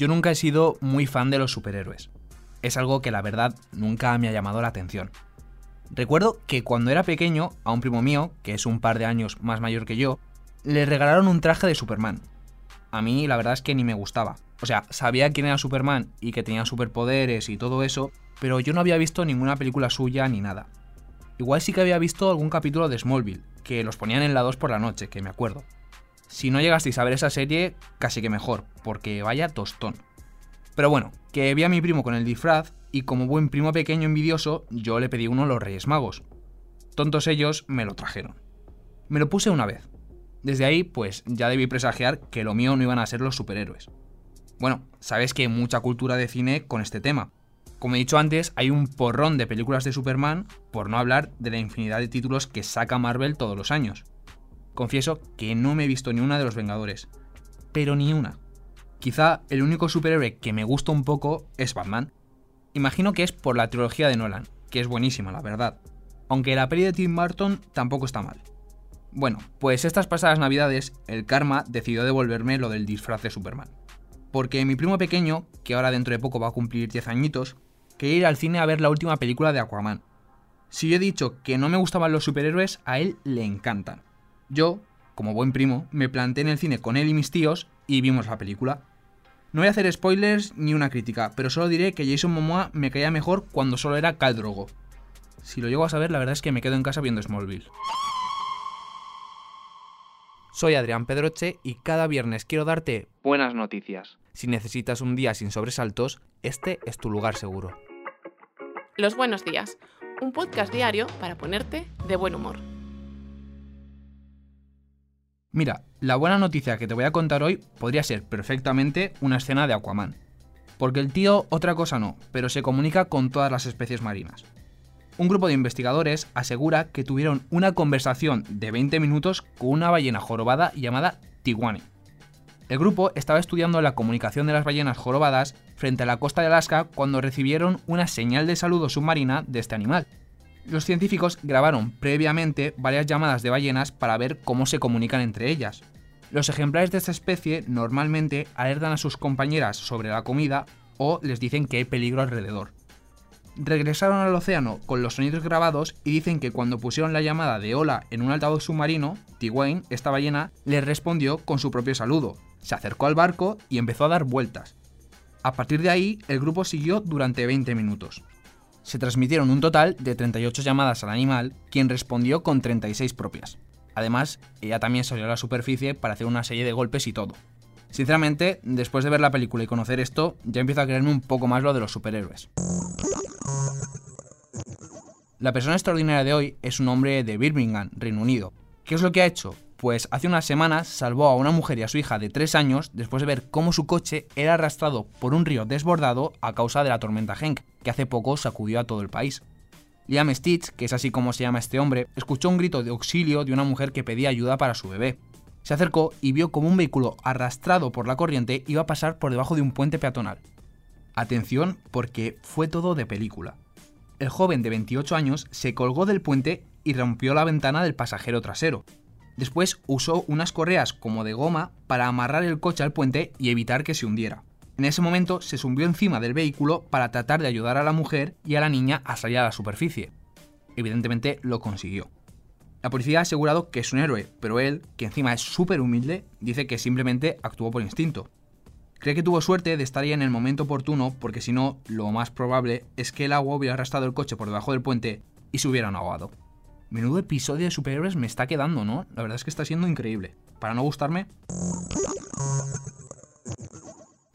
Yo nunca he sido muy fan de los superhéroes. Es algo que la verdad nunca me ha llamado la atención. Recuerdo que cuando era pequeño, a un primo mío, que es un par de años más mayor que yo, le regalaron un traje de Superman. A mí la verdad es que ni me gustaba. O sea, sabía quién era Superman y que tenía superpoderes y todo eso, pero yo no había visto ninguna película suya ni nada. Igual sí que había visto algún capítulo de Smallville, que los ponían en la 2 por la noche, que me acuerdo. Si no llegasteis a ver esa serie, casi que mejor, porque vaya tostón. Pero bueno, que vi a mi primo con el disfraz y como buen primo pequeño envidioso, yo le pedí uno a los Reyes Magos. Tontos ellos me lo trajeron. Me lo puse una vez. Desde ahí, pues ya debí presagiar que lo mío no iban a ser los superhéroes. Bueno, sabes que hay mucha cultura de cine con este tema. Como he dicho antes, hay un porrón de películas de Superman, por no hablar de la infinidad de títulos que saca Marvel todos los años. Confieso que no me he visto ni una de los Vengadores. Pero ni una. Quizá el único superhéroe que me gusta un poco es Batman. Imagino que es por la trilogía de Nolan, que es buenísima, la verdad. Aunque la peli de Tim Burton tampoco está mal. Bueno, pues estas pasadas navidades, el karma decidió devolverme lo del disfraz de Superman. Porque mi primo pequeño, que ahora dentro de poco va a cumplir 10 añitos, quería ir al cine a ver la última película de Aquaman. Si yo he dicho que no me gustaban los superhéroes, a él le encantan. Yo, como buen primo, me planté en el cine con él y mis tíos y vimos la película. No voy a hacer spoilers ni una crítica, pero solo diré que Jason Momoa me caía mejor cuando solo era Khal Drogo. Si lo llego a saber, la verdad es que me quedo en casa viendo Smallville. Soy Adrián Pedroche y cada viernes quiero darte buenas noticias. Si necesitas un día sin sobresaltos, este es tu lugar seguro. Los buenos días, un podcast diario para ponerte de buen humor. Mira, la buena noticia que te voy a contar hoy podría ser perfectamente una escena de Aquaman. Porque el tío otra cosa no, pero se comunica con todas las especies marinas. Un grupo de investigadores asegura que tuvieron una conversación de 20 minutos con una ballena jorobada llamada Tiwani. El grupo estaba estudiando la comunicación de las ballenas jorobadas frente a la costa de Alaska cuando recibieron una señal de saludo submarina de este animal, los científicos grabaron previamente varias llamadas de ballenas para ver cómo se comunican entre ellas. Los ejemplares de esta especie normalmente alertan a sus compañeras sobre la comida o les dicen que hay peligro alrededor. Regresaron al océano con los sonidos grabados y dicen que cuando pusieron la llamada de hola en un altavoz submarino, Twain, esta ballena, les respondió con su propio saludo. Se acercó al barco y empezó a dar vueltas. A partir de ahí, el grupo siguió durante 20 minutos se transmitieron un total de 38 llamadas al animal, quien respondió con 36 propias. Además, ella también salió a la superficie para hacer una serie de golpes y todo. Sinceramente, después de ver la película y conocer esto, ya empiezo a creerme un poco más lo de los superhéroes. La persona extraordinaria de hoy es un hombre de Birmingham, Reino Unido. ¿Qué es lo que ha hecho? Pues hace unas semanas salvó a una mujer y a su hija de 3 años después de ver cómo su coche era arrastrado por un río desbordado a causa de la tormenta Henk, que hace poco sacudió a todo el país. Liam Stitch, que es así como se llama este hombre, escuchó un grito de auxilio de una mujer que pedía ayuda para su bebé. Se acercó y vio como un vehículo arrastrado por la corriente iba a pasar por debajo de un puente peatonal. Atención porque fue todo de película. El joven de 28 años se colgó del puente y rompió la ventana del pasajero trasero, Después usó unas correas como de goma para amarrar el coche al puente y evitar que se hundiera. En ese momento se subió encima del vehículo para tratar de ayudar a la mujer y a la niña a salir a la superficie. Evidentemente lo consiguió. La policía ha asegurado que es un héroe, pero él, que encima es súper humilde, dice que simplemente actuó por instinto. Cree que tuvo suerte de estar ahí en el momento oportuno porque si no, lo más probable es que el agua hubiera arrastrado el coche por debajo del puente y se hubieran ahogado. Menudo episodio de superhéroes me está quedando, ¿no? La verdad es que está siendo increíble. Para no gustarme...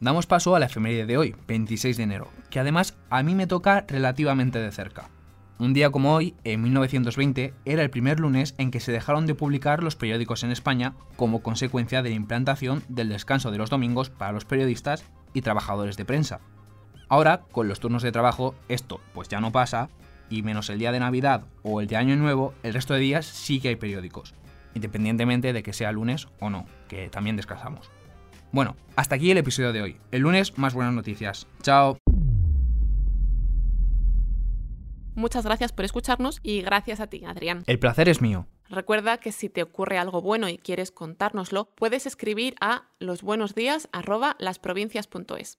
Damos paso a la efeméride de hoy, 26 de enero, que además a mí me toca relativamente de cerca. Un día como hoy, en 1920, era el primer lunes en que se dejaron de publicar los periódicos en España como consecuencia de la implantación del descanso de los domingos para los periodistas y trabajadores de prensa. Ahora, con los turnos de trabajo, esto pues ya no pasa y menos el día de Navidad o el de Año Nuevo, el resto de días sí que hay periódicos, independientemente de que sea lunes o no, que también descansamos. Bueno, hasta aquí el episodio de hoy. El lunes más buenas noticias. Chao. Muchas gracias por escucharnos y gracias a ti, Adrián. El placer es mío. Recuerda que si te ocurre algo bueno y quieres contárnoslo, puedes escribir a losbuenosdías@lasprovincias.es.